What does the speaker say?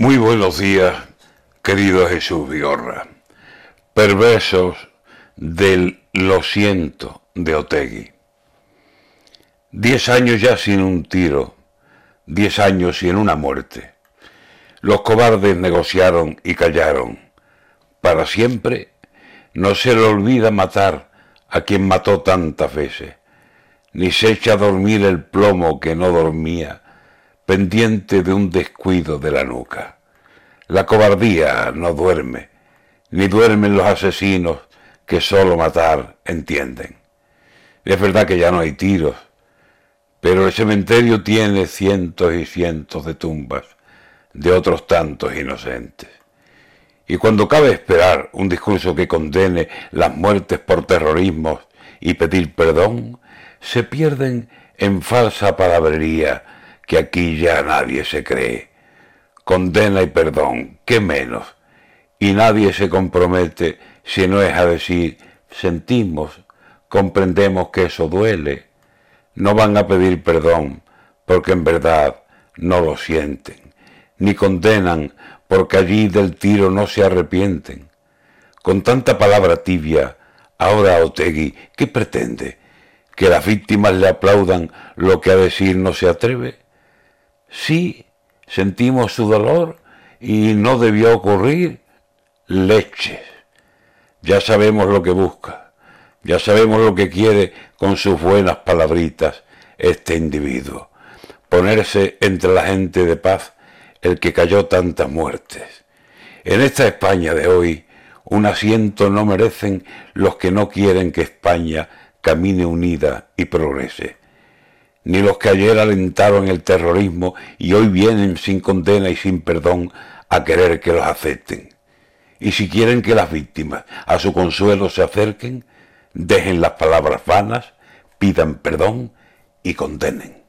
Muy buenos días, querido Jesús Vigorra. Perversos del Lo siento de Otegui. Diez años ya sin un tiro, diez años sin una muerte. Los cobardes negociaron y callaron. Para siempre no se le olvida matar a quien mató tantas veces, ni se echa a dormir el plomo que no dormía pendiente de un descuido de la nuca. La cobardía no duerme, ni duermen los asesinos que solo matar entienden. Es verdad que ya no hay tiros, pero el cementerio tiene cientos y cientos de tumbas de otros tantos inocentes. Y cuando cabe esperar un discurso que condene las muertes por terrorismo y pedir perdón, se pierden en falsa palabrería que aquí ya nadie se cree. Condena y perdón, qué menos. Y nadie se compromete si no es a decir, sentimos, comprendemos que eso duele. No van a pedir perdón porque en verdad no lo sienten, ni condenan porque allí del tiro no se arrepienten. Con tanta palabra tibia, ahora Otegui, ¿qué pretende? ¿Que las víctimas le aplaudan lo que a decir no se atreve? Sí, sentimos su dolor y no debió ocurrir leches. Ya sabemos lo que busca, ya sabemos lo que quiere con sus buenas palabritas este individuo, ponerse entre la gente de paz el que cayó tantas muertes. En esta España de hoy, un asiento no merecen los que no quieren que España camine unida y progrese ni los que ayer alentaron el terrorismo y hoy vienen sin condena y sin perdón a querer que los acepten. Y si quieren que las víctimas a su consuelo se acerquen, dejen las palabras vanas, pidan perdón y condenen.